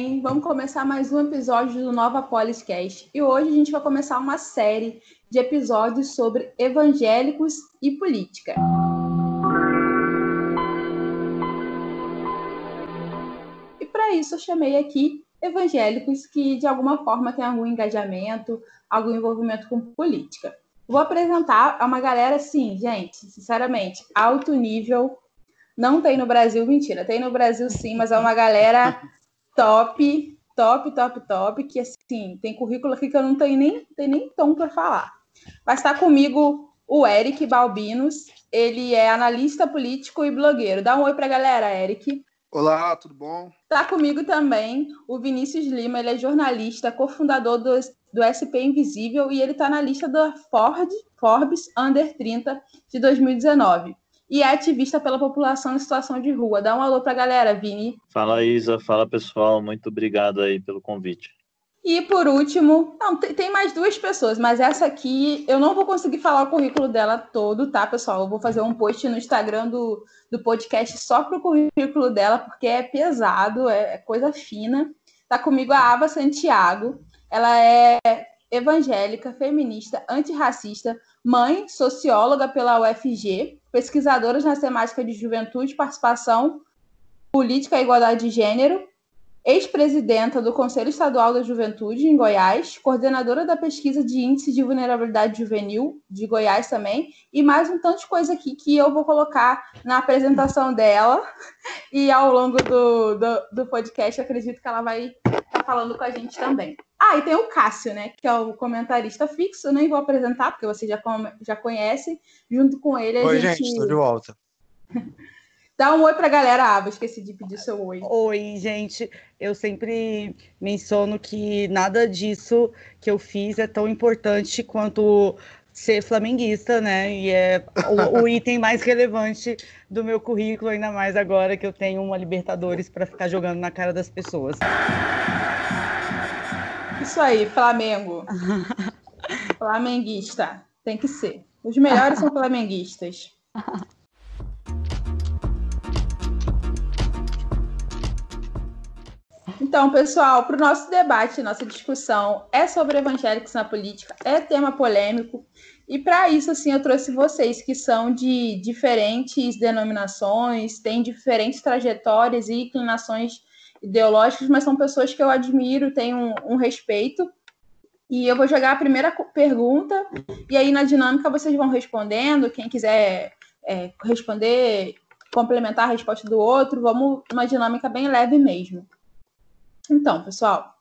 bem? Vamos começar mais um episódio do Nova Poliscast. E hoje a gente vai começar uma série de episódios sobre evangélicos e política. E para isso eu chamei aqui evangélicos que de alguma forma têm algum engajamento, algum envolvimento com política. Vou apresentar uma galera assim, gente, sinceramente, alto nível. Não tem no Brasil, mentira, tem no Brasil sim, mas é uma galera top, top, top, top, que assim, tem currículo aqui que eu não tenho nem, tenho nem tom para falar. Vai estar comigo o Eric Balbinos, ele é analista político e blogueiro. Dá um oi para a galera, Eric. Olá, tudo bom? Está comigo também o Vinícius Lima, ele é jornalista, cofundador do, do SP Invisível e ele está na lista da Ford, Forbes Under 30 de 2019 e é ativista pela população em situação de rua. Dá um alô para a galera, Vini. Fala, Isa. Fala, pessoal. Muito obrigado aí pelo convite. E por último, não, tem mais duas pessoas, mas essa aqui eu não vou conseguir falar o currículo dela todo, tá, pessoal? Eu vou fazer um post no Instagram do, do podcast só pro currículo dela, porque é pesado, é, é coisa fina. Tá comigo a Ava Santiago. Ela é evangélica, feminista, antirracista, mãe, socióloga pela UFG, pesquisadora nas temáticas de juventude, participação, política e igualdade de gênero, ex-presidenta do Conselho Estadual da Juventude em Goiás, coordenadora da pesquisa de índice de vulnerabilidade juvenil de Goiás também, e mais um tanto de coisa aqui que eu vou colocar na apresentação dela e ao longo do, do, do podcast acredito que ela vai estar tá falando com a gente também. Ah, e tem o Cássio, né, que é o comentarista fixo, eu nem vou apresentar, porque você já, já conhece, junto com ele a Oi, gente... gente, estou de volta. Dá um oi para a galera, Ava, esqueci de pedir seu oi. Oi, gente. Eu sempre menciono que nada disso que eu fiz é tão importante quanto ser flamenguista, né? E é o, o, item mais relevante do meu currículo, ainda mais agora que eu tenho uma Libertadores para ficar jogando na cara das pessoas. Isso aí, Flamengo. Flamenguista. Tem que ser. Os melhores são flamenguistas. Então, pessoal, para o nosso debate, nossa discussão é sobre evangélicos na política, é tema polêmico. E para isso, assim, eu trouxe vocês que são de diferentes denominações, têm diferentes trajetórias e inclinações ideológicas, mas são pessoas que eu admiro, tenho um, um respeito. E eu vou jogar a primeira pergunta, e aí na dinâmica vocês vão respondendo. Quem quiser é, responder, complementar a resposta do outro, vamos uma dinâmica bem leve mesmo. Então, pessoal,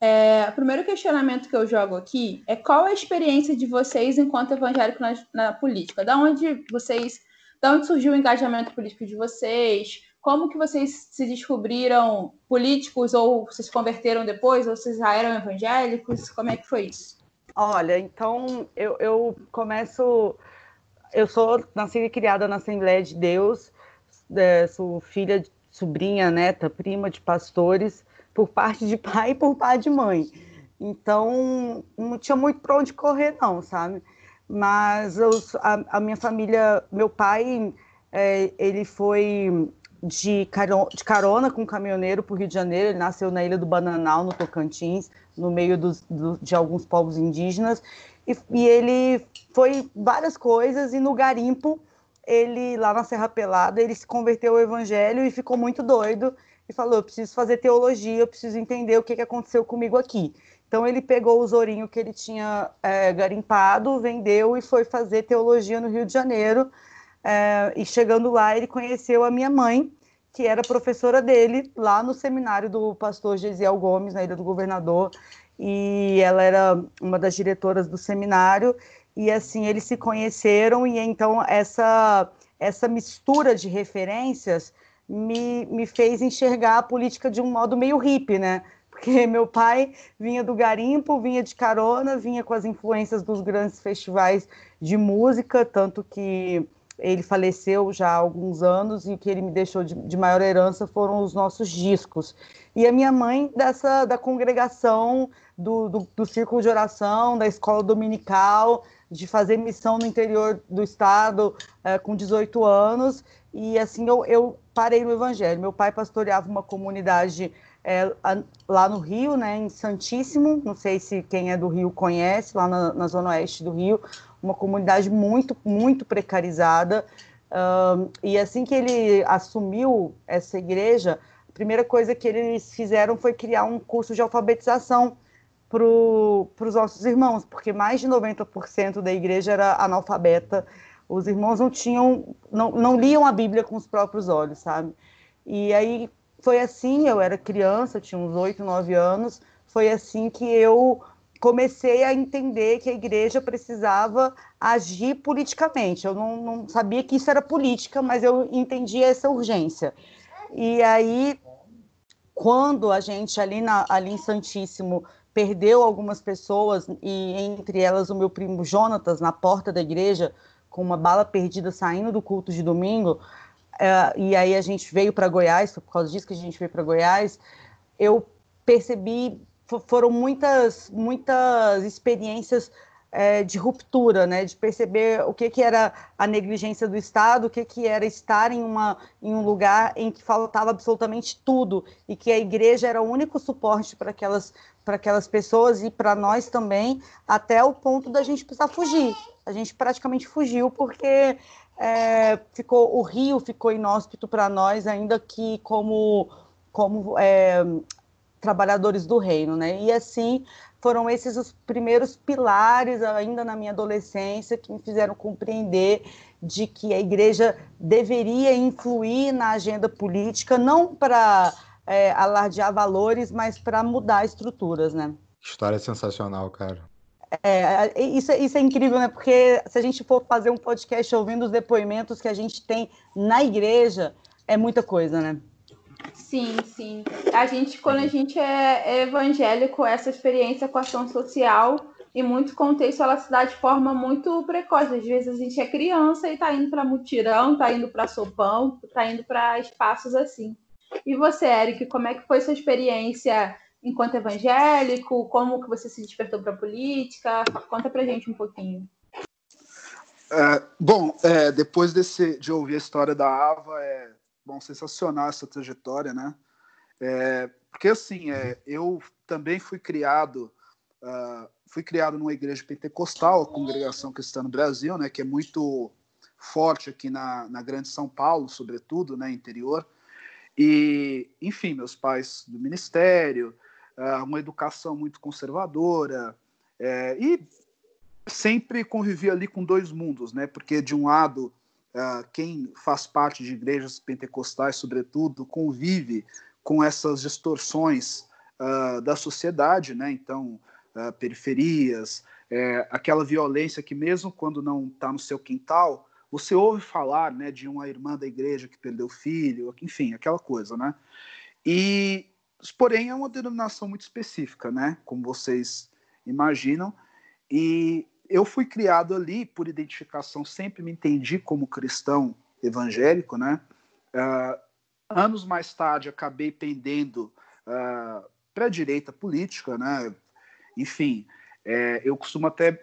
é, o primeiro questionamento que eu jogo aqui é qual a experiência de vocês enquanto evangélico na, na política? Da onde vocês, da onde surgiu o engajamento político de vocês? Como que vocês se descobriram políticos ou se converteram depois ou vocês já eram evangélicos? Como é que foi isso? Olha, então eu, eu começo. Eu sou nascida e criada na Assembleia de Deus, é, sou filha, sobrinha, neta, prima de pastores por parte de pai e por parte de mãe. Então, não tinha muito para onde correr, não, sabe? Mas eu, a, a, minha família, meu pai, é, ele foi de, carona, de carona com um caminhoneiro para o Rio de Janeiro. Ele nasceu na Ilha do Bananal, no Tocantins, no meio dos, do, de alguns povos indígenas. E, e, ele foi várias coisas, e no garimpo, ele, lá na Serra Pelada, ele se converteu ao evangelho e ficou muito doido e falou: eu preciso fazer teologia, eu preciso entender o que, que aconteceu comigo aqui. Então ele pegou o Zorinho que ele tinha é, garimpado, vendeu e foi fazer teologia no Rio de Janeiro. É, e chegando lá, ele conheceu a minha mãe, que era professora dele lá no seminário do pastor Gesiel Gomes, na Ilha do Governador, e ela era uma das diretoras do seminário. E assim eles se conheceram e então essa essa mistura de referências me, me fez enxergar a política de um modo meio hippie, né? Porque meu pai vinha do garimpo, vinha de carona, vinha com as influências dos grandes festivais de música, tanto que ele faleceu já há alguns anos e o que ele me deixou de, de, maior herança foram os nossos discos. E a minha mãe dessa da congregação, do, do, do círculo de oração, da escola dominical, de fazer missão no interior do estado é, com 18 anos. E assim eu, eu parei no evangelho. Meu pai pastoreava uma comunidade é, lá no Rio, né, em Santíssimo, não sei se quem é do Rio conhece, lá na, na zona oeste do Rio, uma comunidade muito, muito precarizada. Uh, e assim que ele assumiu essa igreja, a primeira coisa que eles fizeram foi criar um curso de alfabetização para os nossos irmãos, porque mais de 90% da igreja era analfabeta. Os irmãos não tinham, não, não liam a Bíblia com os próprios olhos, sabe? E aí foi assim, eu era criança, tinha uns 8, 9 anos, foi assim que eu comecei a entender que a igreja precisava agir politicamente. Eu não, não sabia que isso era política, mas eu entendia essa urgência. E aí, quando a gente ali, na, ali em Santíssimo perdeu algumas pessoas, e entre elas o meu primo Jonatas, na porta da igreja, com uma bala perdida saindo do culto de domingo, uh, e aí a gente veio para Goiás, por causa disso que a gente veio para Goiás, eu percebi, foram muitas, muitas experiências é, de ruptura, né, de perceber o que, que era a negligência do Estado, o que, que era estar em, uma, em um lugar em que faltava absolutamente tudo e que a igreja era o único suporte para aquelas, para aquelas pessoas e para nós também, até o ponto da gente precisar fugir. A gente praticamente fugiu porque é, ficou o Rio ficou inóspito para nós, ainda que como, como é, trabalhadores do reino, né? E assim foram esses os primeiros pilares, ainda na minha adolescência, que me fizeram compreender de que a igreja deveria influir na agenda política, não para é, alardear valores, mas para mudar estruturas, né? História sensacional, cara. É, isso, isso é incrível, né? Porque se a gente for fazer um podcast ouvindo os depoimentos que a gente tem na igreja, é muita coisa, né? Sim, sim. A gente, quando a gente é, é evangélico, essa experiência com ação social, em muito contexto, ela se dá de forma muito precoce. Às vezes a gente é criança e está indo para mutirão, está indo para sopão, está indo para espaços assim. E você, Eric, como é que foi sua experiência enquanto evangélico? Como que você se despertou para a política? Conta para gente um pouquinho. É, bom, é, depois desse, de ouvir a história da Ava, é, Bom, sensacional essa trajetória, né? É, porque assim, é, eu também fui criado, uh, fui criado numa igreja pentecostal, a Congregação Cristã no Brasil, né? Que é muito forte aqui na, na Grande São Paulo, sobretudo, né? Interior. E, enfim, meus pais do ministério, uh, uma educação muito conservadora, é, e sempre convivi ali com dois mundos, né? Porque de um lado uh, quem faz parte de igrejas pentecostais, sobretudo, convive com essas distorções uh, da sociedade, né? Então, uh, periferias, é, aquela violência que mesmo quando não está no seu quintal, você ouve falar, né, de uma irmã da igreja que perdeu filho, enfim, aquela coisa, né? E, porém, é uma denominação muito específica, né? Como vocês imaginam. E eu fui criado ali por identificação, sempre me entendi como cristão evangélico, né? Uh, anos mais tarde acabei pendendo uh, para a direita política, né? Enfim, é, eu costumo até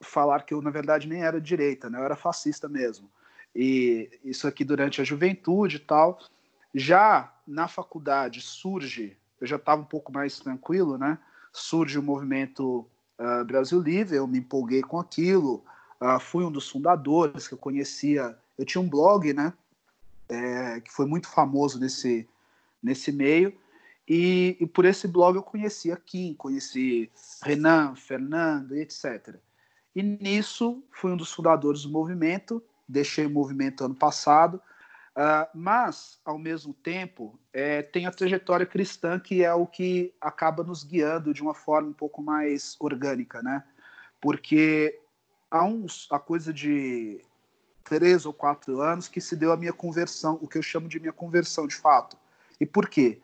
falar que eu na verdade nem era direita, né? Eu era fascista mesmo. E isso aqui durante a juventude e tal. Já na faculdade surge, eu já estava um pouco mais tranquilo, né? Surge o movimento uh, Brasil Livre, eu me empolguei com aquilo, uh, fui um dos fundadores que eu conhecia, eu tinha um blog, né, é, que foi muito famoso nesse, nesse meio, e, e, por esse blog eu conheci a Kim, conheci Renan, Fernando etc. E nisso fui um dos fundadores do movimento, deixei o movimento ano passado, Uh, mas, ao mesmo tempo, é, tem a trajetória cristã que é o que acaba nos guiando de uma forma um pouco mais orgânica, né? Porque há uns, a coisa de três ou quatro anos que se deu a minha conversão, o que eu chamo de minha conversão de fato. E por quê?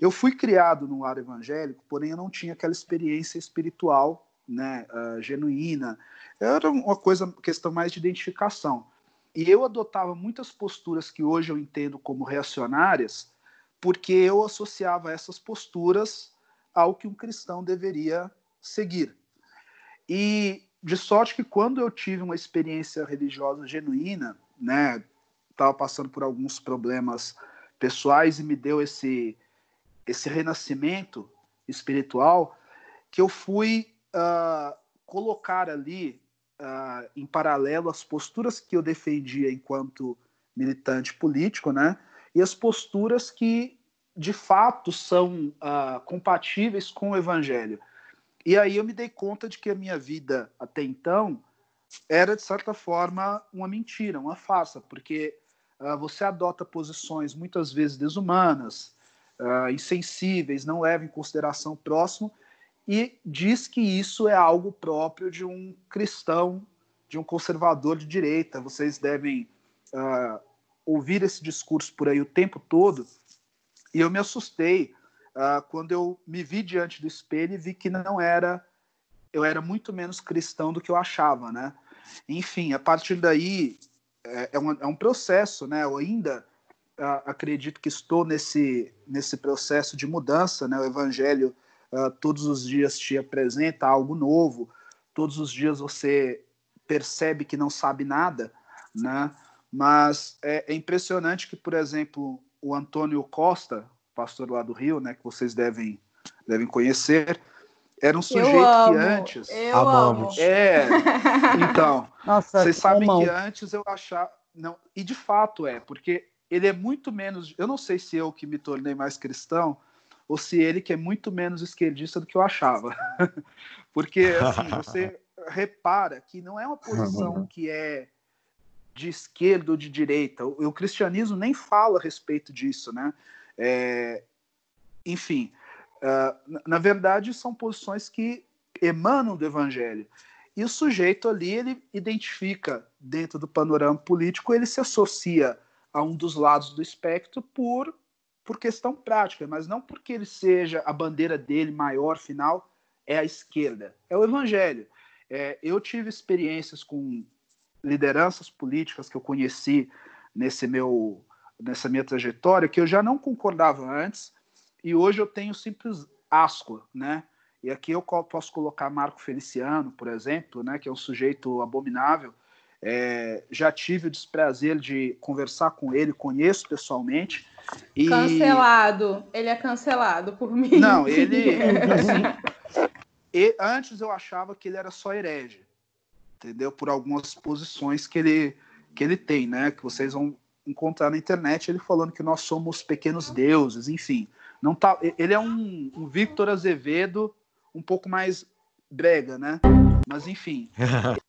Eu fui criado num lar evangélico, porém eu não tinha aquela experiência espiritual, né, uh, genuína. Era uma coisa, questão mais de identificação. E eu adotava muitas posturas que hoje eu entendo como reacionárias, porque eu associava essas posturas ao que um cristão deveria seguir. E de sorte que quando eu tive uma experiência religiosa genuína, né, estava passando por alguns problemas pessoais e me deu esse esse renascimento espiritual que eu fui uh, colocar ali uh, em paralelo as posturas que eu defendia enquanto militante político, né? E as posturas que de fato são uh, compatíveis com o evangelho. E aí eu me dei conta de que a minha vida até então era de certa forma uma mentira, uma farsa, porque uh, você adota posições muitas vezes desumanas, uh, insensíveis, não leva em consideração o próximo e diz que isso é algo próprio de um cristão, de um conservador de direita. Vocês devem uh, ouvir esse discurso por aí o tempo todo. E eu me assustei uh, quando eu me vi diante do espelho e vi que não era, eu era muito menos cristão do que eu achava, né? Enfim, a partir daí é, é, um, é um processo, né? Eu ainda uh, acredito que estou nesse, nesse processo de mudança, né? O evangelho uh, todos os dias te apresenta algo novo, todos os dias você percebe que não sabe nada, né? Mas é, é impressionante que, por exemplo, o Antônio Costa, pastor lá do Rio, né, que vocês devem devem conhecer, era um sujeito que antes. Eu Amamos. É. Então, Nossa, vocês sabem que antes eu achava. Não, e de fato é, porque ele é muito menos. Eu não sei se eu que me tornei mais cristão, ou se ele que é muito menos esquerdista do que eu achava. Porque assim, você repara que não é uma posição que é de esquerda ou de direita. O, o cristianismo nem fala a respeito disso, né? É, enfim, uh, na verdade são posições que emanam do evangelho. E o sujeito ali, ele identifica dentro do panorama político, ele se associa a um dos lados do espectro por por questão prática, mas não porque ele seja a bandeira dele maior, final, é a esquerda. É o evangelho. É, eu tive experiências com lideranças políticas que eu conheci nesse meu, nessa minha trajetória que eu já não concordava antes e hoje eu tenho simples asco, né? E aqui eu posso colocar Marco Feliciano, por exemplo, né, que é um sujeito abominável. É, já tive o desprazer de conversar com ele, conheço pessoalmente, e... Cancelado. Ele é cancelado por mim. Não, ele. Assim, e, antes eu achava que ele era só herege, entendeu? Por algumas posições que ele, que ele tem, né? Que vocês vão encontrar na internet ele falando que nós somos pequenos deuses, enfim. Não tá, ele é um, um Victor Azevedo um pouco mais brega, né? Mas enfim.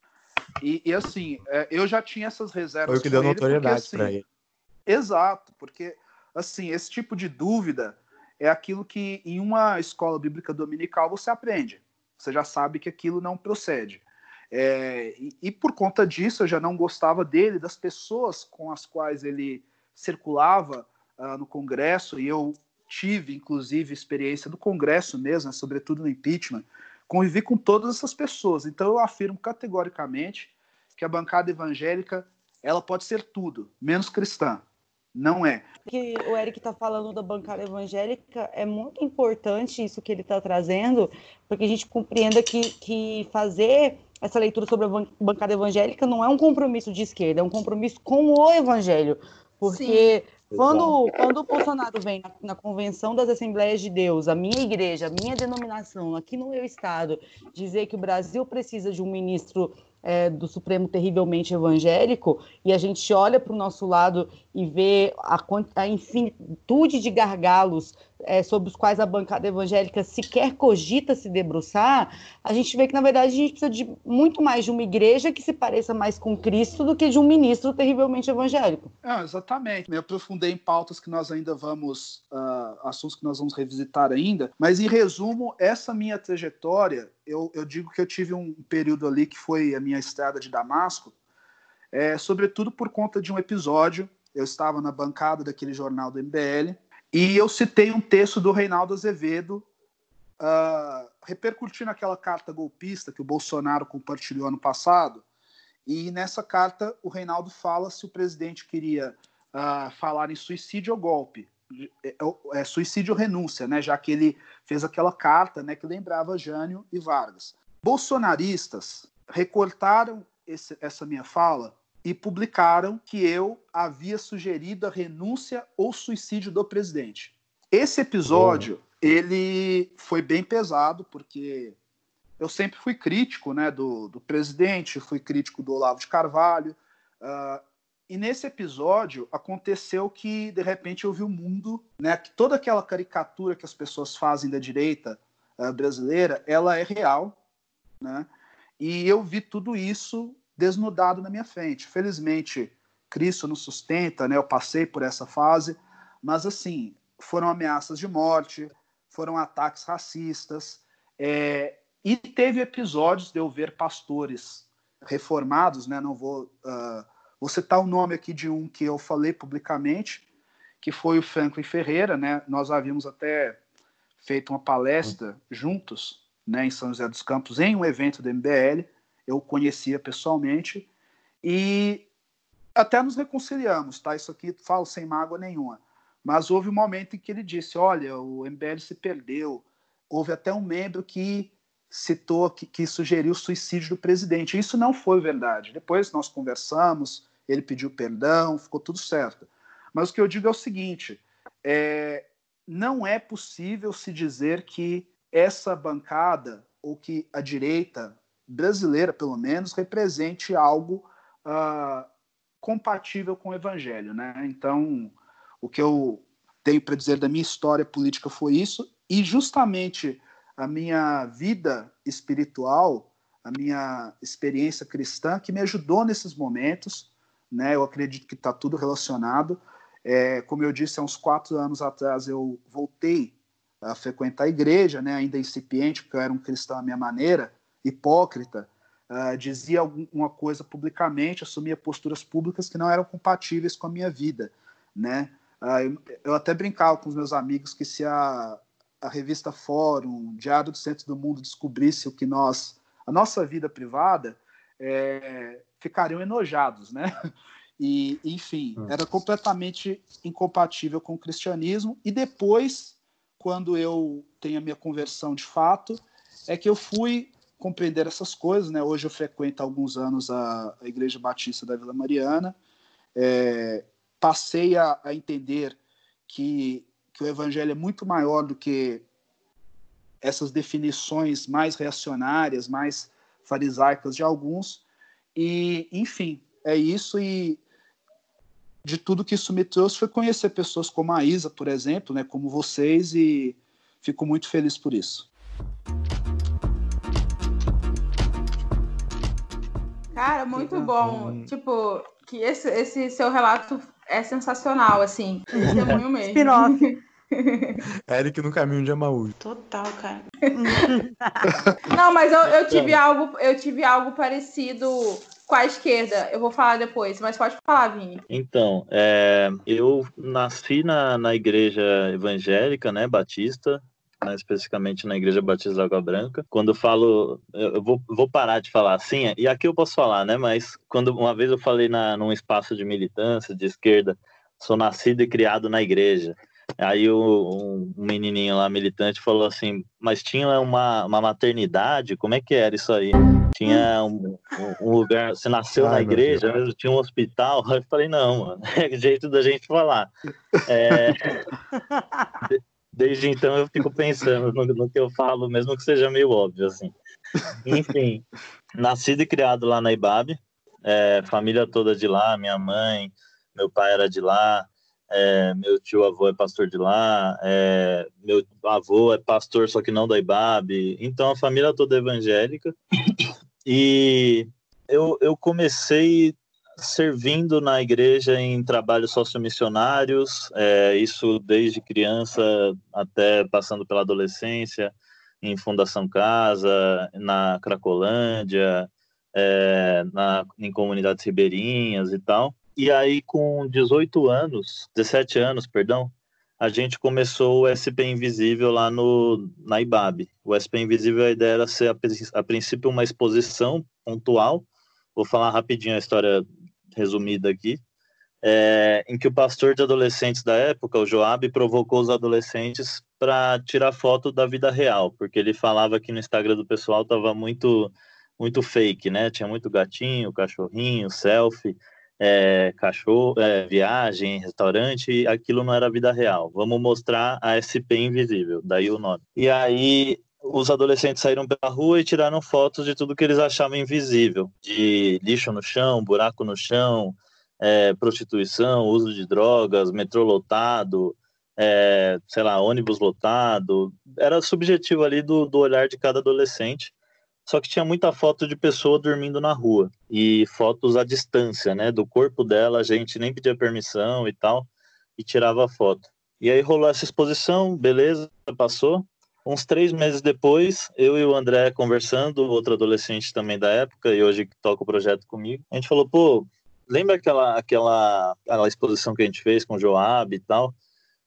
e, e, assim, é, eu já tinha essas reservas. Foi o que deu notoriedade assim, para ele. Exato, porque assim, esse tipo de dúvida é aquilo que em uma escola bíblica dominical você aprende. Você já sabe que aquilo não procede. É, e, e, por conta disso eu já não gostava dele, das pessoas com as quais ele circulava uh, no Congresso, e eu tive, inclusive, experiência do Congresso mesmo, né, sobretudo no impeachment, convivi com todas essas pessoas. Então eu afirmo categoricamente que a bancada evangélica ela pode ser tudo, menos cristã. Não é. Que o Eric está falando da bancada evangélica é muito importante isso que ele está trazendo, porque a gente compreenda que, que fazer essa leitura sobre a bancada evangélica não é um compromisso de esquerda, é um compromisso com o evangelho. Porque quando, quando o Bolsonaro vem na, na, convenção das Assembleias de Deus, a minha igreja, a minha denominação, aqui no meu estado, dizer que o Brasil precisa de um ministro é, do Supremo terrivelmente evangélico, e a gente olha para o nosso lado e vê a, a infinitude de gargalos é, sobre os quais a bancada evangélica sequer cogita se debruçar, a gente vê que, na verdade, a gente precisa de muito mais de uma igreja que se pareça mais com Cristo do que de um ministro terrivelmente evangélico. É, exatamente. Me aprofundei em pautas que nós ainda vamos, uh, assuntos que nós vamos revisitar ainda, mas, em resumo, essa minha trajetória, eu, eu digo que eu tive um período ali que foi a minha estrada de Damasco, é, sobretudo por conta de um episódio. Eu estava na bancada daquele jornal do MBL e eu citei um texto do Reinaldo Azevedo, uh, repercutindo aquela carta golpista que o Bolsonaro compartilhou ano passado. E nessa carta, o Reinaldo fala se o presidente queria uh, falar em suicídio ou golpe. É, é, é, suicídio ou renúncia, né? já que ele fez aquela carta né, que lembrava Jânio e Vargas. Bolsonaristas recortaram esse, essa minha fala e publicaram que eu havia sugerido a renúncia ou suicídio do presidente. esse episódio, ele foi bem pesado, porque eu sempre fui crítico né, do, do presidente, fui crítico do Olavo de Carvalho. Uh, e nesse episódio aconteceu que, de repente, eu vi o mundo, né, que toda aquela caricatura que as pessoas fazem da direita uh, brasileira, ela é real. Né? E eu vi tudo isso desnudado na minha frente. Felizmente, Cristo nos sustenta, né? eu passei por essa fase, mas assim, foram ameaças de morte, foram ataques racistas, é, e teve episódios de eu ver pastores reformados, né? Não vou, uh, vou citar o nome aqui de um que eu falei publicamente, que foi o Franklin Ferreira, né? Nós havíamos até feito uma palestra juntos, né, em São José dos Campos, em um evento do MBL. Eu conhecia pessoalmente e até nos reconciliamos, tá? Isso aqui falo sem mágoa nenhuma. Mas houve um momento em que ele disse: olha, o MBL se perdeu. Houve até um membro que citou, que, que sugeriu o suicídio do presidente. Isso não foi verdade. Depois nós conversamos, ele pediu perdão, ficou tudo certo. Mas o que eu digo é o seguinte: é, não é possível se dizer que essa bancada, ou que a direita brasileira, pelo menos, represente algo uh, compatível com o evangelho. Né? Então, o que eu tenho para dizer da minha história política foi isso, e justamente a minha vida espiritual, a minha experiência cristã, que me ajudou nesses momentos, né? Eu acredito que está tudo relacionado. É, como eu disse, há uns quatro anos atrás eu voltei a frequentar a igreja, né? Ainda incipiente, porque eu era um cristão à minha maneira, hipócrita, uh, dizia alguma coisa publicamente, assumia posturas públicas que não eram compatíveis com a minha vida, né? Ah, eu, eu, até brincava com os meus amigos que se a, a revista Fórum, Diário do Centro do Mundo descobrisse o que nós, a nossa vida privada, é, ficariam enojados, né? E, enfim, era completamente incompatível com o cristianismo. E depois, quando eu tenho a minha conversão de fato, é que eu fui compreender essas coisas, né? Hoje eu frequento há alguns anos a, a Igreja Batista da Vila Mariana. É, passei a, a entender que, que o evangelho é muito maior do que essas definições mais reacionárias, mais farisaicas de alguns. E, enfim, é isso. E de tudo que isso me trouxe foi conhecer pessoas como a Isa, por exemplo, né, como vocês, e fico muito feliz por isso. Cara, muito bom. Tipo, que esse, esse seu relato é sensacional, assim. Testemunho mesmo. Spin-off. Eric no caminho de Amaújo. Total, cara. Não, mas eu, eu, tive algo, eu tive algo parecido com a esquerda. Eu vou falar depois, mas pode falar, Vini. Então, é, eu nasci na, na igreja evangélica, né, batista, né, especificamente na Igreja Batista da Água Branca. Quando eu falo, eu vou, vou parar de falar assim, e aqui eu posso falar, né? Mas quando uma vez eu falei na, num espaço de militância de esquerda, sou nascido e criado na igreja. Aí o, um, menininho lá militante falou assim, mas tinha uma, uma maternidade? Como é que era isso aí? Tinha um, um lugar, você nasceu Ai, na igreja, mesmo, tinha um hospital? Eu falei, não, mano, é jeito da gente falar. É, desde então eu fico pensando no, no, que eu falo, mesmo que seja meio óbvio, assim. Enfim, nascido e criado lá na Ibabe, é, família toda de lá, minha mãe, meu pai era de lá, é, meu tio avô é pastor de lá, é, meu avô é pastor, só que não da Ibabe, então a família toda é evangélica. E eu, eu comecei servindo na igreja em trabalhos sociomissionários, é, isso desde criança até passando pela adolescência, em Fundação Casa, na Cracolândia, é, na, em comunidades ribeirinhas e tal. E aí, com 18 anos, 17 anos, perdão, a gente começou o SP Invisível lá no, na IBAB. O SP Invisível, a ideia era ser, a, a princípio, uma exposição pontual. Vou falar rapidinho a história resumida aqui, é, em que o pastor de adolescentes da época, o Joab, provocou os adolescentes para tirar foto da vida real, porque ele falava que no Instagram do pessoal estava muito muito fake, né? Tinha muito gatinho, cachorrinho, selfie. é, cachorro, é, viagem, restaurante, aquilo não era vida real. Vamos mostrar a SP invisível, daí o nome. E aí os adolescentes saíram pela rua e tiraram fotos de tudo que eles achavam invisível, de lixo no chão, buraco no chão, é, prostituição, uso de drogas, metrô lotado, é, sei lá, ônibus lotado. Era subjetivo ali do, do olhar de cada adolescente. Só que tinha muita foto de pessoa dormindo na rua e fotos à distância, né? Do corpo dela, a gente nem pedia permissão e tal, e tirava foto. E aí rolou essa exposição, beleza, passou. Uns três meses depois, eu e o André conversando, outro adolescente também da época, e hoje toca o projeto comigo, a gente falou, pô, lembra aquela, aquela, aquela exposição que a gente fez com o Joab e tal?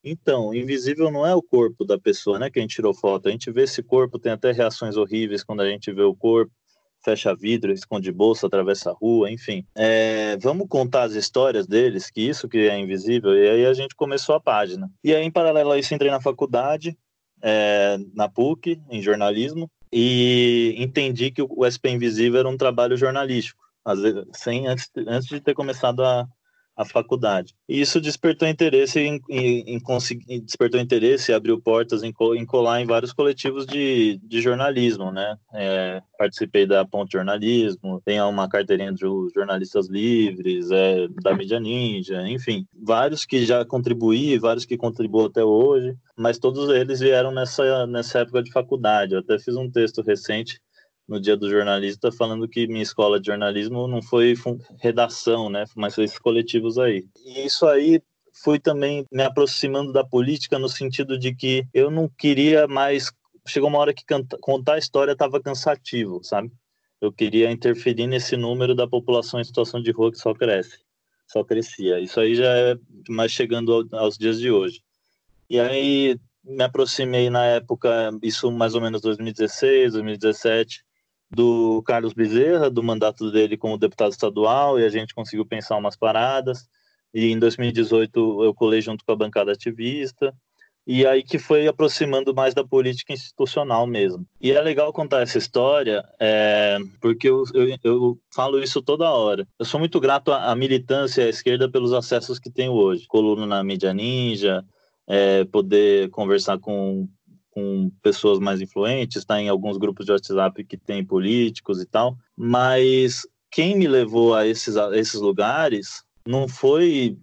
Então, invisível não é o corpo da pessoa, né, que a gente tirou foto. A gente vê esse corpo, tem até reações horríveis quando a gente vê o corpo, fecha vidro, esconde bolsa, atravessa a rua, enfim. É, vamos contar as histórias deles, que isso que é invisível, e aí a gente começou a página. E aí, em paralelo a isso, entrei na faculdade, é, na PUC, em jornalismo, e entendi que o SP Invisível era um trabalho jornalístico, vezes, sem, antes, antes de ter começado a, a faculdade. E isso despertou interesse em, em, em conseguir, despertou interesse e abriu portas em, em, colar em vários coletivos de, de jornalismo, né? É, participei da Ponte Jornalismo, tem uma carteirinha de jornalistas livres, é, da Mídia Ninja, enfim, vários que já contribuí, vários que contribuem até hoje, mas todos eles vieram nessa, nessa época de faculdade. Eu até fiz um texto recente no dia do jornalista falando que minha escola de jornalismo não foi redação, né, mas foi esses coletivos aí. E isso aí foi também me aproximando da política no sentido de que eu não queria mais chegou uma hora que canta, contar a história estava cansativo, sabe? Eu queria interferir nesse número da população em situação de rua que só cresce, só crescia. Isso aí já é mais chegando aos dias de hoje. E aí me aproximei na época, isso mais ou menos 2016, 2017, do Carlos Bezerra, do mandato dele como deputado estadual, e a gente conseguiu pensar umas paradas. E em 2018 eu colei junto com a bancada ativista, e aí que foi aproximando mais da política institucional mesmo. E é legal contar essa história, é, porque eu, eu, eu, falo isso toda hora. Eu sou muito grato à, à militância à esquerda pelos acessos que tenho hoje. Coluna na mídia ninja, é, poder conversar com com pessoas mais influentes, está em alguns grupos de WhatsApp que tem políticos e tal, mas quem me levou a esses, a esses lugares não foi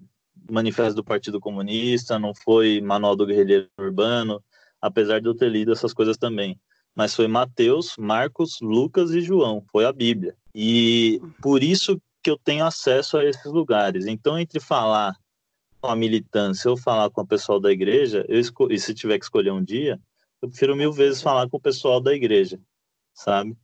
manifesto do Partido Comunista, não foi manual do guerrilheiro urbano, apesar de eu ter lido essas coisas também. Mas foi Mateus, Marcos, Lucas e João, foi a Bíblia. E por isso que eu tenho acesso a esses lugares. Então, entre falar com a militância ou falar com o pessoal da igreja, eu e se tiver que escolher um dia, eu prefiro mil vezes falar com o pessoal da igreja, sabe?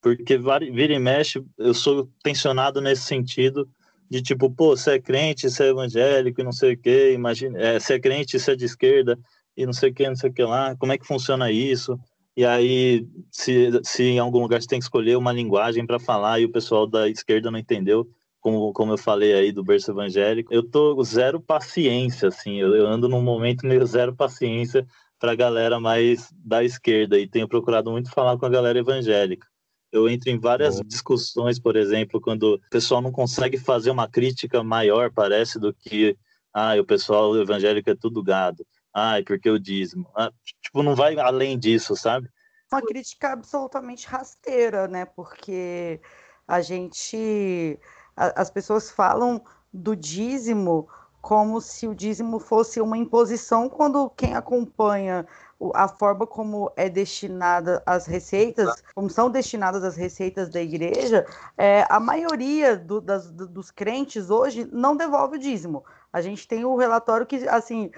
Porque vira e mexe, eu sou tensionado nesse sentido de tipo, pô, você é crente, você é evangélico e não sei o quê, imagina, é, você é crente, você é de esquerda e não sei o que, não sei o que lá, como é que funciona isso? E aí, se, se em algum lugar você tem que escolher uma linguagem para falar e o pessoal da esquerda não entendeu, como, como eu falei aí do berço evangélico, eu tô zero paciência, assim, eu, eu ando num momento meio zero paciência para a galera mais da esquerda e tenho procurado muito falar com a galera evangélica. Eu entro em várias Bom. discussões, por exemplo, quando o pessoal não consegue fazer uma crítica maior, parece, do que ah, o pessoal evangélico é tudo gado. Ah, porque o dízimo. Ah, tipo, não vai além disso, sabe? Uma crítica absolutamente rasteira, né? Porque a gente. A, as pessoas falam do dízimo como se o dízimo fosse uma imposição, quando quem acompanha a forma como é destinada as receitas, como são destinadas as receitas da igreja, é, a maioria do, das, dos crentes hoje não devolve o dízimo. A gente tem o relatório que, assim,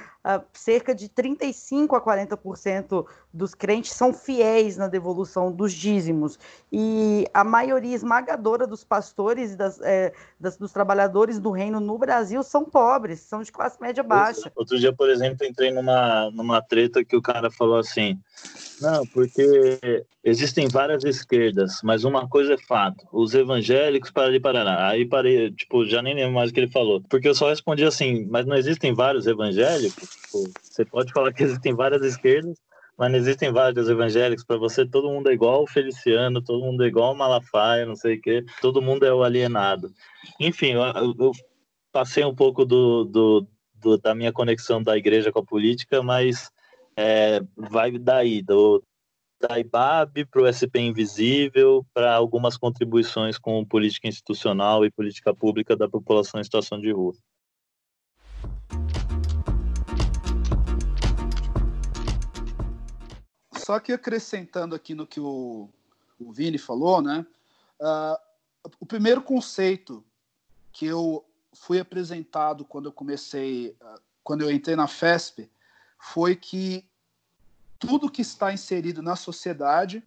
cerca de 35% a 40% dos crentes são fiéis na devolução dos dízimos. E a maioria esmagadora dos pastores e das, é, das, dos trabalhadores do reino no Brasil são pobres, são de classe média baixa. Outro dia, por exemplo, entrei numa, numa treta que o cara falou assim: não, porque existem várias esquerdas, mas uma coisa é fato: os evangélicos para ali Paraná. Aí parei, tipo, já nem lembro mais o que ele falou, porque eu só respondi assim: mas não existem vários evangélicos? Tipo, você pode falar que existem várias esquerdas, mas não existem vários evangélicos. Para você, todo mundo é igual o Feliciano, todo mundo é igual o Malafaia, não sei o quê, todo mundo é o alienado. Enfim, eu, eu passei um pouco do, do, do, da minha conexão da igreja com a política, mas é, vai daí, do, da IBAB para o SP Invisível, para algumas contribuições com política institucional e política pública da população em situação de rua. Só que acrescentando aqui no que o, o Vini falou, né? Uh, o primeiro conceito que eu fui apresentado quando eu comecei, uh, quando eu entrei na FESP, foi que tudo que está inserido na sociedade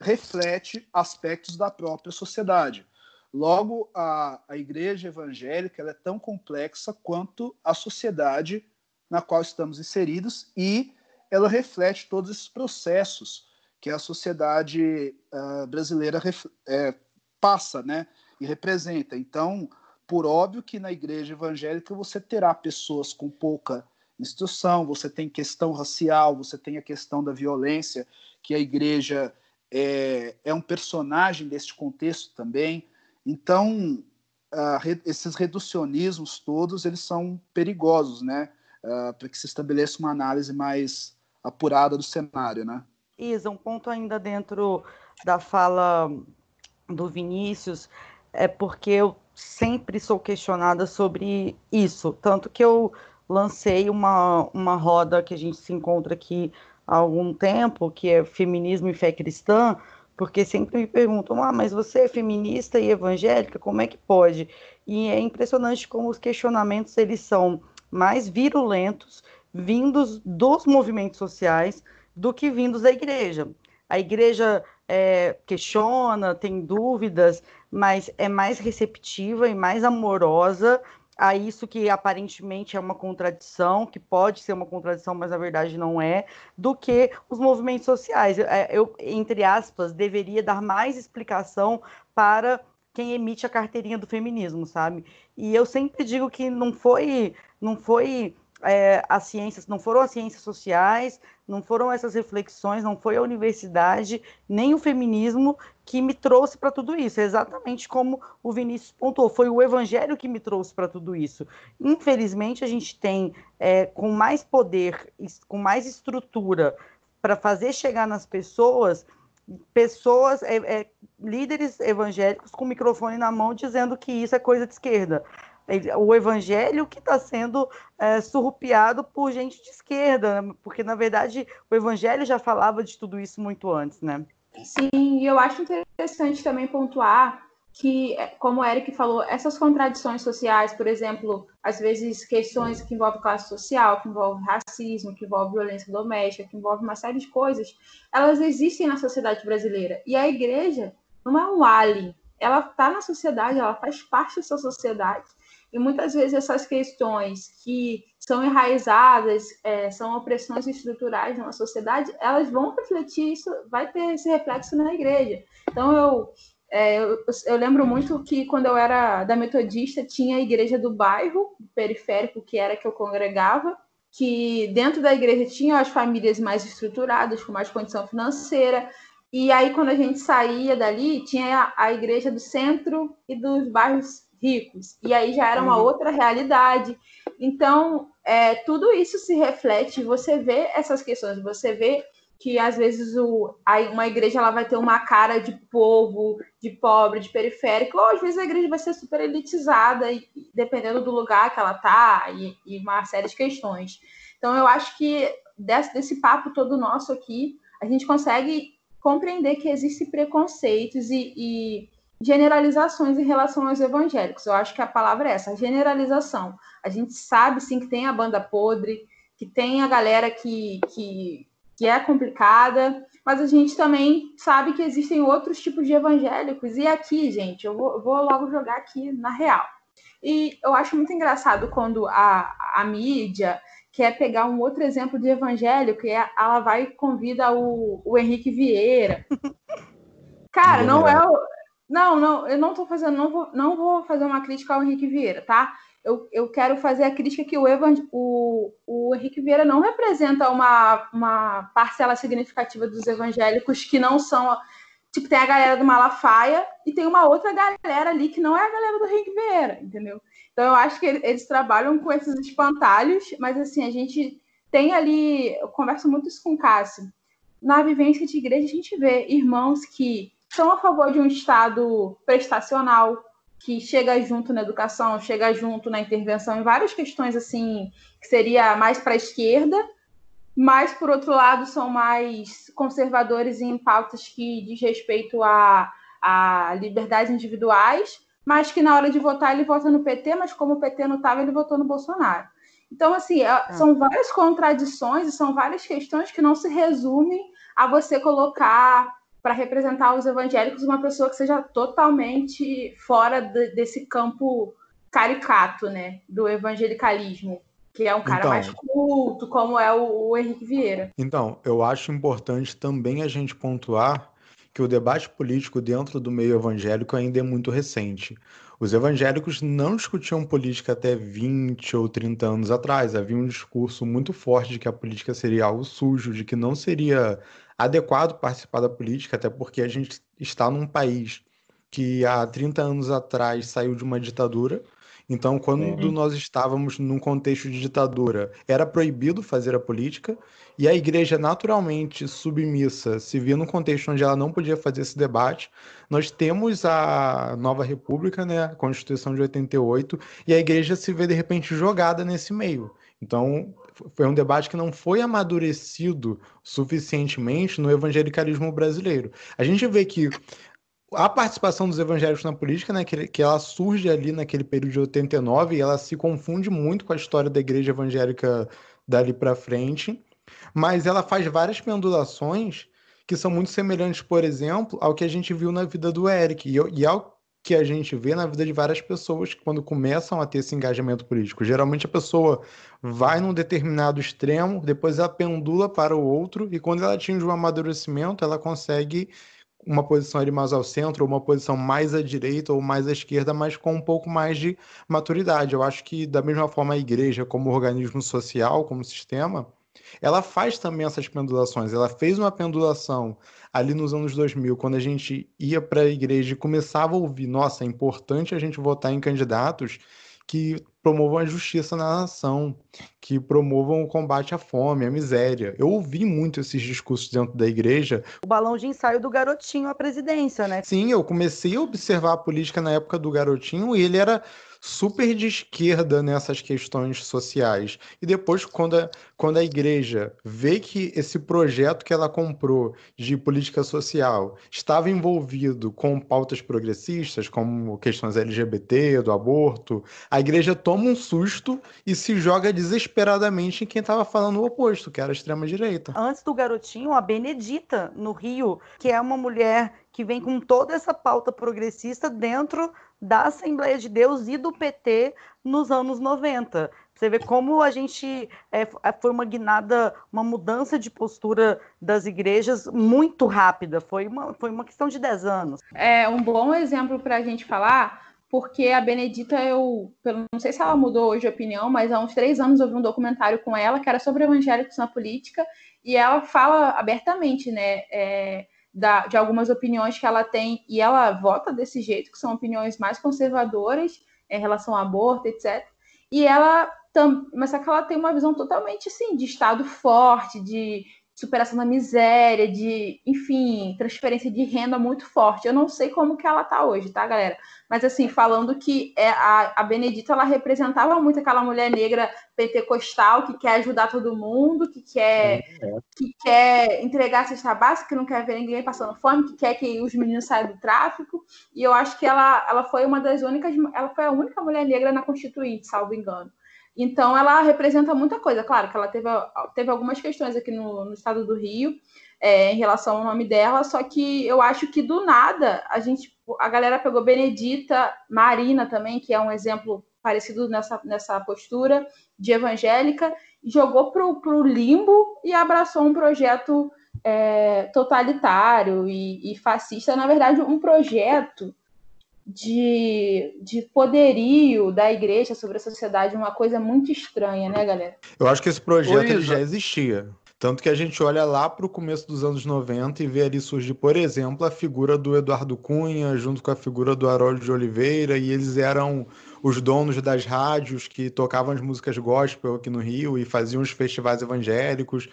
reflete aspectos da própria sociedade. Logo, a, a igreja evangélica é tão complexa quanto a sociedade na qual estamos inseridos e ela reflete todos esses processos que a sociedade uh, brasileira é, passa, né, e representa. Então, por óbvio que na igreja evangélica você terá pessoas com pouca instrução, você tem questão racial, você tem a questão da violência, que a igreja é, é um personagem deste contexto também. Então, uh, esses reducionismos todos, eles são perigosos, né, uh, para que se estabeleça uma análise mais apurada do cenário, né? Isa, um ponto ainda dentro da fala do Vinícius é porque eu sempre sou questionada sobre isso, tanto que eu lancei uma, uma roda que a gente se encontra aqui há algum tempo, que é Feminismo e Fé Cristã, porque sempre me perguntam, ah, mas você é feminista e evangélica, como é que pode? E é impressionante como os questionamentos, eles são mais virulentos vindos dos movimentos sociais do que vindos da igreja. A igreja é, questiona, tem dúvidas, mas é mais receptiva e mais amorosa a isso que aparentemente é uma contradição, que pode ser uma contradição, mas na verdade não é, do que os movimentos sociais. É, eu, entre aspas, deveria dar mais explicação para quem emite a carteirinha do feminismo, sabe? E eu sempre digo que não foi, não foi é, as ciências, não foram as ciências sociais, não foram essas reflexões, não foi a universidade, nem o feminismo que me trouxe para tudo isso. É exatamente como o Vinícius pontuou, foi o evangelho que me trouxe para tudo isso. Infelizmente, a gente tem, é, com mais poder, com mais estrutura para fazer chegar nas pessoas, pessoas, é, é, líderes evangélicos com microfone na mão dizendo que isso é coisa de esquerda o evangelho que está sendo é, surrupiado por gente de esquerda, né? porque na verdade o evangelho já falava de tudo isso muito antes, né? Sim, e eu acho interessante também pontuar que, é, como o Eric falou, essas contradições sociais, por exemplo, às vezes questões que envolvem classe social, que envolvem racismo, que envolvem violência doméstica, que envolvem uma série de coisas, elas existem na sociedade brasileira. E a igreja não é um alien, ela está na sociedade, ela faz parte dessa sociedade. E muitas vezes essas questões que são enraizadas, é, são opressões estruturais na sociedade, elas vão refletir isso, vai ter esse reflexo na igreja. Então, eu, é, eu, eu, lembro muito que quando eu era da metodista, tinha a igreja do bairro, periférico, que era que eu congregava, que dentro da igreja tinha as famílias mais estruturadas, com mais condição financeira, e aí quando a gente saía dali, tinha a, a igreja do centro e dos bairros ricos. E aí já era uma uhum. outra realidade. Então, é, tudo isso se reflete, você vê essas questões, você vê que às vezes o, a, uma igreja ela vai ter uma cara de povo, de pobre, de periférico, ou às vezes a igreja vai ser super elitizada, e, dependendo do lugar que ela tá, e, e uma série de questões. Então, eu acho que desse, desse papo todo nosso aqui, a gente consegue compreender que existem preconceitos e, e generalizações em relação aos evangélicos. Eu acho que a palavra é essa, generalização. A gente sabe sim que tem a banda podre, que tem a galera que, que, que é complicada, mas a gente também sabe que existem outros tipos de evangélicos. E aqui, gente, eu vou, vou logo jogar aqui na real. E eu acho muito engraçado quando a, a mídia quer pegar um outro exemplo de evangélico e ela vai e convida o, o Henrique Vieira. Cara, não é o, não, não, eu não tô fazendo, não vou, não vou fazer uma crítica ao Henrique Vieira, tá? Eu, eu quero fazer a crítica que o, Evan, o, o Henrique Vieira não representa uma, uma parcela significativa dos evangélicos que não são. Tipo, tem a galera do Malafaia e tem uma outra galera ali que não é a galera do Henrique Vieira, entendeu? Então eu acho que eles trabalham com esses espantalhos, mas assim, a gente tem ali, eu converso muito isso com o Cássio, na vivência de igreja a gente vê irmãos que são a favor de um Estado prestacional, que chega junto na educação, chega junto na intervenção em várias questões assim, que seria mais para a esquerda, mas por outro lado são mais conservadores em pautas que diz respeito a, a liberdades individuais, mas que na hora de votar ele vota no PT, mas como o PT não estava, ele votou no Bolsonaro. Então, assim, é, são várias contradições e são várias questões que não se resumem a você colocar para representar os evangélicos uma pessoa que seja totalmente fora de, desse campo caricato, né, do evangelicalismo, que é um cara então, mais culto, como é o, o Henrique Vieira. Então, eu acho importante também a gente pontuar que o debate político dentro do meio evangélico ainda é muito recente. Os evangélicos não discutiam política até 20 ou 30 anos atrás. Havia um discurso muito forte de que a política seria algo sujo, de que não seria adequado participar da política, até porque a gente está num país que há 30 anos atrás saiu de uma ditadura. Então, quando uhum. nós estávamos num contexto de ditadura, era proibido fazer a política, e a igreja, naturalmente submissa, se via num contexto onde ela não podia fazer esse debate. Nós temos a nova república, né, a Constituição de 88, e a igreja se vê, de repente, jogada nesse meio. Então, foi um debate que não foi amadurecido suficientemente no evangelicalismo brasileiro. A gente vê que a participação dos evangélicos na política, né, que, que ela surge ali naquele período de 89 e ela se confunde muito com a história da igreja evangélica dali para frente, mas ela faz várias pendulações que são muito semelhantes, por exemplo, ao que a gente viu na vida do Eric e, e ao que a gente vê na vida de várias pessoas que quando começam a ter esse engajamento político. Geralmente a pessoa vai num determinado extremo, depois ela pendula para o outro, e quando ela atinge um amadurecimento, ela consegue uma posição ali mais ao centro, ou uma posição mais à direita ou mais à esquerda, mas com um pouco mais de maturidade. Eu acho que, da mesma forma, a igreja, como organismo social, como sistema, ela faz também essas pendulações. Ela fez uma pendulação ali nos anos 2000, quando a gente ia para a igreja e começava a ouvir, nossa, é importante a gente votar em candidatos que promovam a justiça na nação, que promovam o combate à fome, à miséria. Eu ouvi muito esses discursos dentro da igreja. O balão de ensaio do garotinho à presidência, né? Sim, eu comecei a observar a política na época do garotinho e ele era super de esquerda nessas questões sociais. E depois, quando a, quando a igreja vê que esse projeto que ela comprou de política social estava envolvido com pautas progressistas, como questões LGBT, do aborto, a igreja toma um susto e se joga desesperadamente em quem estava falando o oposto, que era a extrema-direita. Antes do garotinho, a Benedita, no Rio, que é uma mulher que vem com toda essa pauta progressista dentro da Assembleia de Deus e do PT nos anos 90. Você vê como a gente é, é, foi uma guinada, uma mudança de postura das igrejas muito rápida. Foi uma, foi uma questão de 10 anos. É um bom exemplo para a gente falar, porque a Benedita, eu não sei se ela mudou hoje de opinião, mas há uns três anos vi um documentário com ela que era sobre evangélicos na política, e ela fala abertamente, né? É, da, de algumas opiniões que ela tem e ela vota desse jeito, que são opiniões mais conservadoras em relação ao aborto, etc. E ela mas só que ela tem uma visão totalmente assim de estado forte, de superação da miséria, de, enfim, transferência de renda muito forte. Eu não sei como que ela tá hoje, tá, galera? Mas assim, falando que é a, a Benedita ela representava muito aquela mulher negra pentecostal que quer ajudar todo mundo, que quer é. que quer entregar a cesta básica, que não quer ver ninguém passando fome, que quer que os meninos saiam do tráfico. E eu acho que ela, ela foi uma das únicas, ela foi a única mulher negra na Constituinte, salvo engano. Então, ela representa muita coisa. Claro que ela teve, teve algumas questões aqui no, no estado do Rio é, em relação ao nome dela, só que eu acho que do nada a gente, a galera pegou Benedita, Marina também, que é um exemplo parecido nessa, nessa postura de evangélica, jogou para o limbo e abraçou um projeto é, totalitário e, e fascista. Na verdade, um projeto de, de poderio da igreja sobre a sociedade, uma coisa muito estranha, né, galera? Eu acho que esse projeto já existia. Tanto que a gente olha lá para o começo dos anos 90 e vê ali surgir, por exemplo, a figura do Eduardo Cunha, junto com a figura do Harold de Oliveira, e eles eram os donos das rádios que tocavam as músicas gospel aqui no Rio e faziam os festivais evangélicos.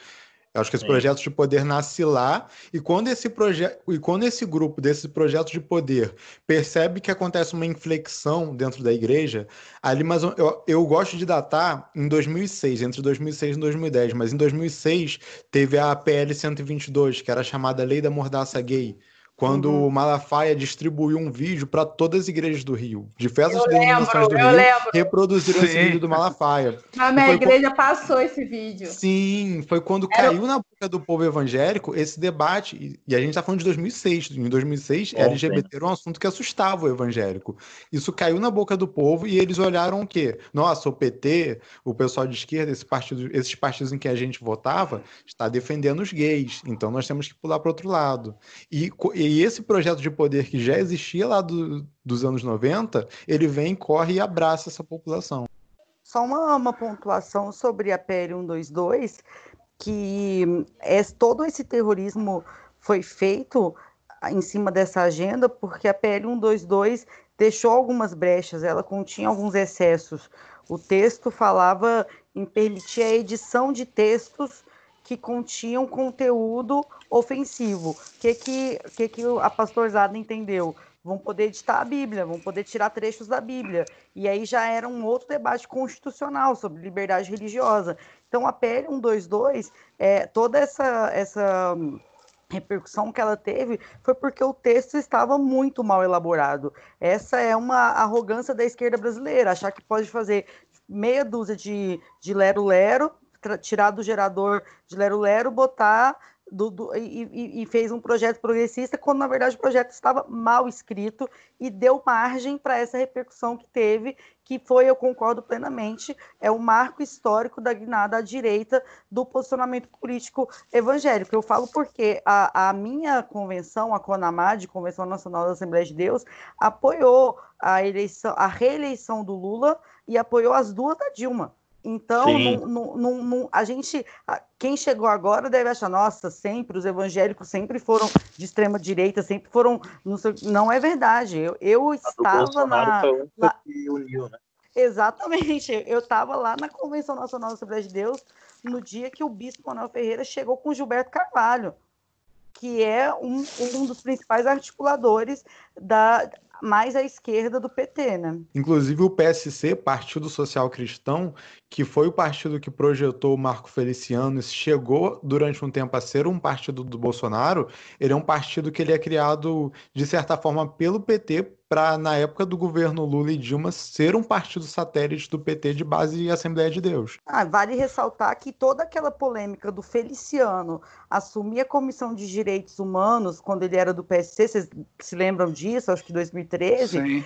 Eu acho que esse Sim. projeto de poder nasce lá, e quando esse projeto e quando esse grupo desse projeto de poder percebe que acontece uma inflexão dentro da igreja, ali mas eu, eu gosto de datar em 2006, entre 2006 e 2010, mas em 2006 teve a PL 122, que era chamada Lei da Mordaça Gay quando uhum. o Malafaia distribuiu um vídeo para todas as igrejas do Rio, de festas de denominações do Rio, lembro. reproduziram Sim. esse vídeo do Malafaia. A minha igreja quando... passou esse vídeo. Sim, foi quando Era... caiu na boca do povo evangélico esse debate, e a gente está falando de 2006. Em 2006, Bom, LGBT era um assunto que assustava o evangélico. Isso caiu na boca do povo e eles olharam o quê? Nossa, o PT, o pessoal de esquerda, esse partido, esses partidos em que a gente votava, está defendendo os gays, então nós temos que pular para outro lado. E, e e esse projeto de poder que já existia lá do, dos anos 90, ele vem, corre e abraça essa população. Só uma, uma pontuação sobre a PL 122, que é, todo esse terrorismo foi feito em cima dessa agenda porque a PL 122 deixou algumas brechas, ela continha alguns excessos. O texto falava em permitir a edição de textos que continham conteúdo ofensivo. O que, que, que, que a pastorzada entendeu? Vão poder editar a Bíblia, vão poder tirar trechos da Bíblia. E aí já era um outro debate constitucional sobre liberdade religiosa. Então a PL 122, é, toda essa, essa repercussão que ela teve foi porque o texto estava muito mal elaborado. Essa é uma arrogância da esquerda brasileira, achar que pode fazer meia dúzia de lero-lero tirar do gerador de Lero Lero, botar do, do, e, e, fez um projeto progressista, quando na verdade o projeto estava mal escrito e deu margem para essa repercussão que teve, que foi, eu concordo plenamente, é o marco histórico da guinada à direita do posicionamento político evangélico. Eu falo porque a, a minha convenção, a CONAMAD, Convenção Nacional da Assembleia de Deus, apoiou a, eleição, a reeleição do Lula e apoiou as duas da Dilma. Então, não, não, não, a gente, quem chegou agora deve achar, nossa, sempre os evangélicos sempre foram de extrema direita, sempre foram, não, sei, não é verdade. Eu, eu estava na, lá, uniu, né? Exatamente, eu estava lá na Convenção Nacional da Assembleia de Deus no dia que o Bispo Manuel Ferreira chegou com Gilberto Carvalho, que é um, um dos principais articuladores da, mais à esquerda do PT, né? Inclusive o PSC, Partido Social Cristão, que foi o partido que projetou o Marco Feliciano e chegou durante um tempo a ser um partido do Bolsonaro, ele é um partido que ele é criado, de certa forma, pelo PT para, na época do governo Lula e Dilma, ser um partido satélite do PT de base e Assembleia de Deus. Ah, vale ressaltar que toda aquela polêmica do Feliciano assumir a Comissão de Direitos Humanos, quando ele era do PSC, vocês se lembram disso, acho que 2013? Sim.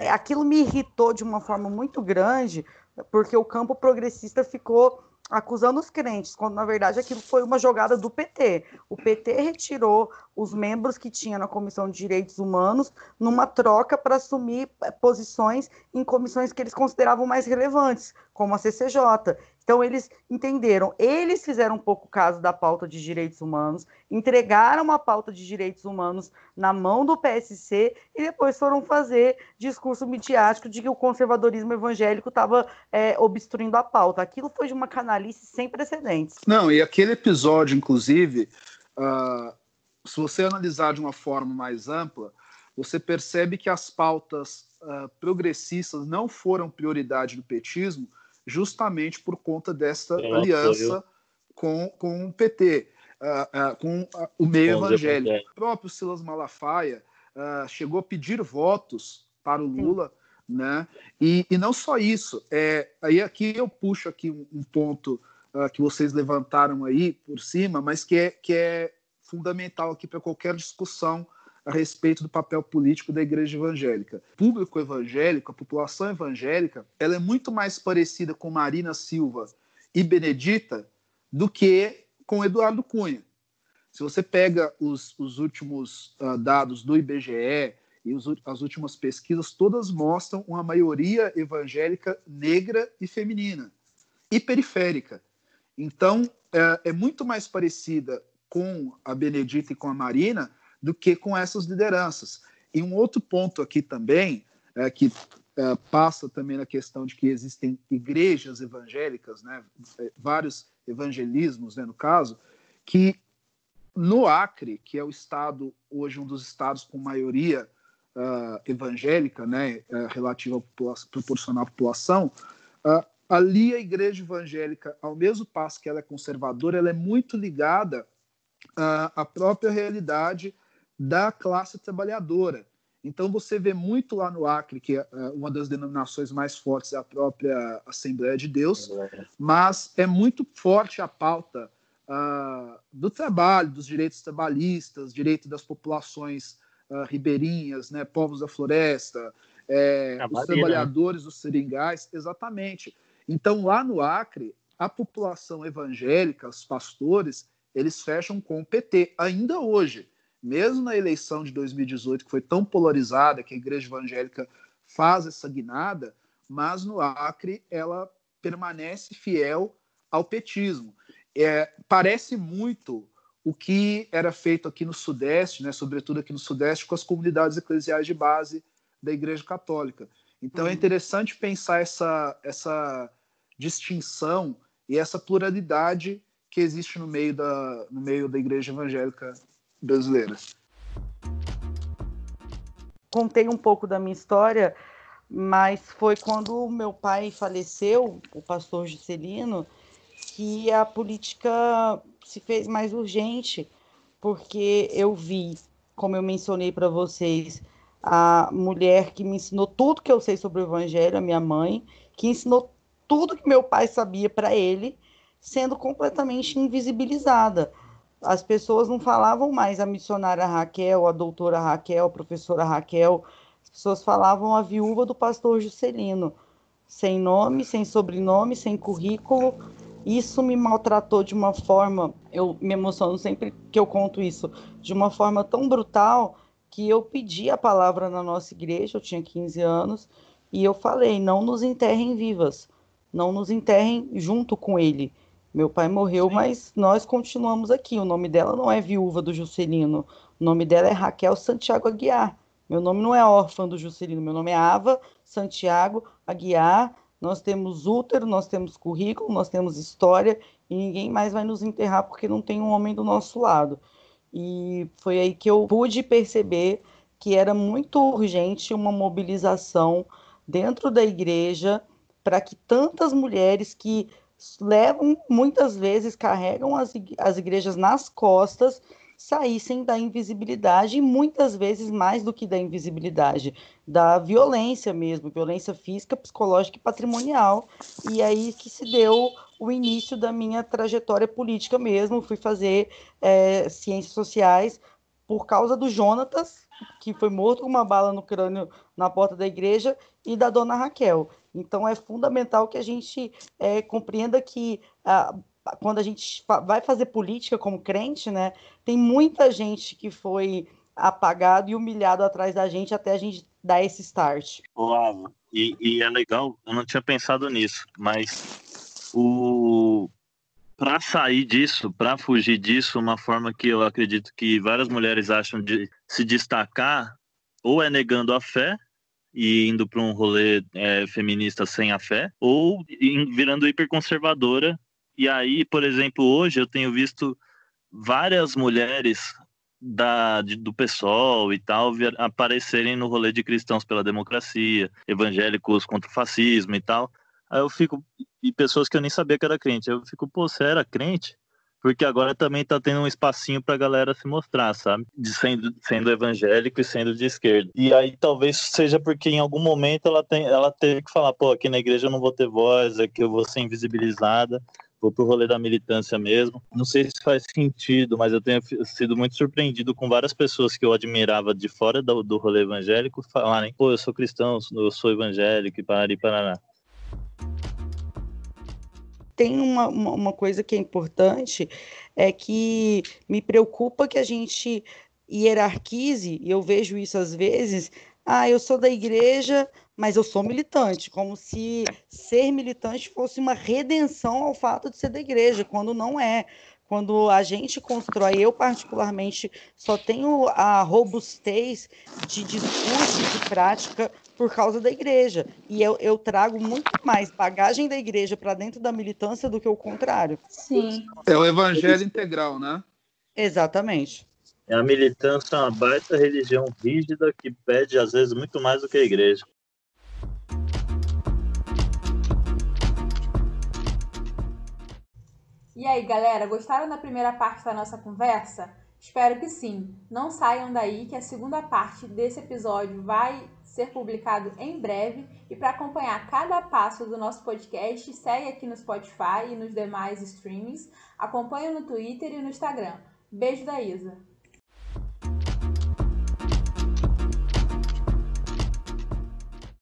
É, aquilo me irritou de uma forma muito grande, porque o campo progressista ficou acusando os crentes, quando na verdade aquilo foi uma jogada do PT. O PT retirou os membros que tinha na Comissão de Direitos Humanos numa troca para assumir eh, posições em comissões que eles consideravam mais relevantes, como a CCJ. Então, eles entenderam, eles fizeram um pouco caso da pauta de direitos humanos, entregaram a pauta de direitos humanos na mão do PSC e depois foram fazer discurso midiático de que o conservadorismo evangélico estava é, obstruindo a pauta. Aquilo foi de uma canalice sem precedentes. Não, e aquele episódio, inclusive, uh, se você analisar de uma forma mais ampla, você percebe que as pautas uh, progressistas não foram prioridade do petismo justamente por conta dessa aliança com, com o PT, uh, uh, com uh, o meio evangélico. O próprio Silas Malafaia chegou a pedir votos para o Lula, né? E, e não só isso, é, aí aqui eu puxo aqui um, um ponto que vocês levantaram aí por cima, mas que é, que é fundamental aqui para qualquer discussão a respeito do papel político da igreja evangélica. O público evangélico, a população evangélica, ela é muito mais parecida com Marina Silva e Benedita do que com Eduardo Cunha. Se você pega os, os últimos uh, dados do IBGE e os, as últimas pesquisas, todas mostram uma maioria evangélica negra e feminina e periférica. Então, é, é muito mais parecida com a Benedita e com a Marina do que com essas lideranças. E um outro ponto aqui também, é, que é, passa também na questão de que existem igrejas evangélicas, né, é, vários evangelismos, né, no caso, que no Acre, que é o estado, hoje um dos estados com maioria uh, evangélica, né, uh, relativa à população, proporcional à população, uh, ali a igreja evangélica, ao mesmo passo que ela é conservadora, ela é muito ligada à própria realidade da classe trabalhadora. Então você vê muito lá no Acre, que é uma das denominações mais fortes é a própria Assembleia de Deus, mas é muito forte a pauta uh, do trabalho, dos direitos trabalhistas, direito das populações uh, ribeirinhas, né, povos da floresta, é, os né? trabalhadores dos seringais, exatamente. Então, lá no Acre, a população evangélica, os pastores, eles fecham com o PT, ainda hoje. Mesmo na eleição de 2018, que foi tão polarizada, que a igreja evangélica faz essa guinada, mas no Acre ela permanece fiel ao petismo. É, parece muito o que era feito aqui no Sudeste, né, sobretudo aqui no Sudeste, com as comunidades eclesiais de base da Igreja Católica. Então é uhum. é interessante pensar essa, essa distinção e essa pluralidade que existe no meio da, no meio da Igreja Evangélica brasileira. Contei um pouco da minha história, mas foi quando meu pai faleceu, o pastor Juscelino, que a política se fez mais urgente, porque eu vi, como eu mencionei para vocês, a mulher que me ensinou tudo que eu sei sobre o evangelho, a minha mãe, que ensinou tudo que meu pai sabia para ele, sendo completamente invisibilizada. As pessoas não falavam mais a missionária Raquel, a doutora Raquel, a professora Raquel, as pessoas falavam a viúva do pastor Juscelino, sem nome, sem sobrenome, sem currículo, isso me maltratou de uma forma, eu me emociono sempre que eu conto isso, de uma forma tão brutal que eu pedi a palavra na nossa igreja, eu tinha 15 anos, e eu falei: não nos enterrem vivas, não nos enterrem junto com ele. Meu pai morreu, Sim. mas nós continuamos aqui. O nome dela não é viúva do Juscelino, o nome dela é Raquel Santiago Aguiar. Meu nome não é órfã do Juscelino, meu nome é Ava Santiago Aguiar nós temos útero, nós temos currículo, nós temos história e ninguém mais vai nos enterrar porque não tem um homem do nosso lado. E foi aí que eu pude perceber que era muito urgente uma mobilização dentro da igreja para que tantas mulheres que levam, muitas vezes carregam as, as igrejas nas costas, saíssem da invisibilidade e muitas vezes mais do que da invisibilidade, da violência mesmo, violência física, psicológica e patrimonial. E aí que se deu o início da minha trajetória política mesmo. Fui fazer é, ciências sociais por causa do Jonatas, que foi morto com uma bala no crânio na porta da igreja, e da dona Raquel. Então é fundamental que a gente é, compreenda que a, quando a gente vai fazer política como crente, né, tem muita gente que foi apagado e humilhado atrás da gente até a gente dar esse start. Uau, e, e é legal, eu não tinha pensado nisso, mas o para sair disso, para fugir disso, uma forma que eu acredito que várias mulheres acham de se destacar ou é negando a fé e indo para um rolê é, feminista sem a fé, ou virando hiperconservadora e aí, por exemplo, hoje eu tenho visto várias mulheres da, de, do PSOL e tal aparecerem no rolê de cristãos pela democracia, evangélicos contra o fascismo e tal. Aí eu fico, e pessoas que eu nem sabia que era crente, eu fico, pô, você era crente? Porque agora também tá tendo um espacinho pra galera se mostrar, sabe? De sendo, sendo evangélico e sendo de esquerda. E aí talvez seja porque em algum momento ela, tem, ela teve que falar, pô, aqui na igreja eu não vou ter voz, aqui eu vou ser invisibilizada vou pro rolê da militância mesmo. Não sei se faz sentido, mas eu tenho sido muito surpreendido com várias pessoas que eu admirava de fora do, do rolê evangélico falarem, pô, eu sou cristão, eu sou evangélico e parari paraná. Tem uma, uma, uma coisa que é importante, é que me preocupa que a gente hierarquize, e eu vejo isso às vezes, ah, eu sou da igreja, mas eu sou militante, como se ser militante fosse uma redenção ao fato de ser da igreja, quando não é. Quando a gente constrói, eu particularmente só tenho a robustez de discurso e de prática por causa da igreja. E eu, eu trago muito mais bagagem da igreja para dentro da militância do que o contrário. Sim. É o evangelho integral, né? Exatamente. É a militância é uma baita religião rígida que pede, às vezes, muito mais do que a igreja. E aí, galera, gostaram da primeira parte da nossa conversa? Espero que sim. Não saiam daí que a segunda parte desse episódio vai ser publicado em breve e para acompanhar cada passo do nosso podcast, segue aqui no Spotify e nos demais streamings, acompanhe no Twitter e no Instagram. Beijo da Isa.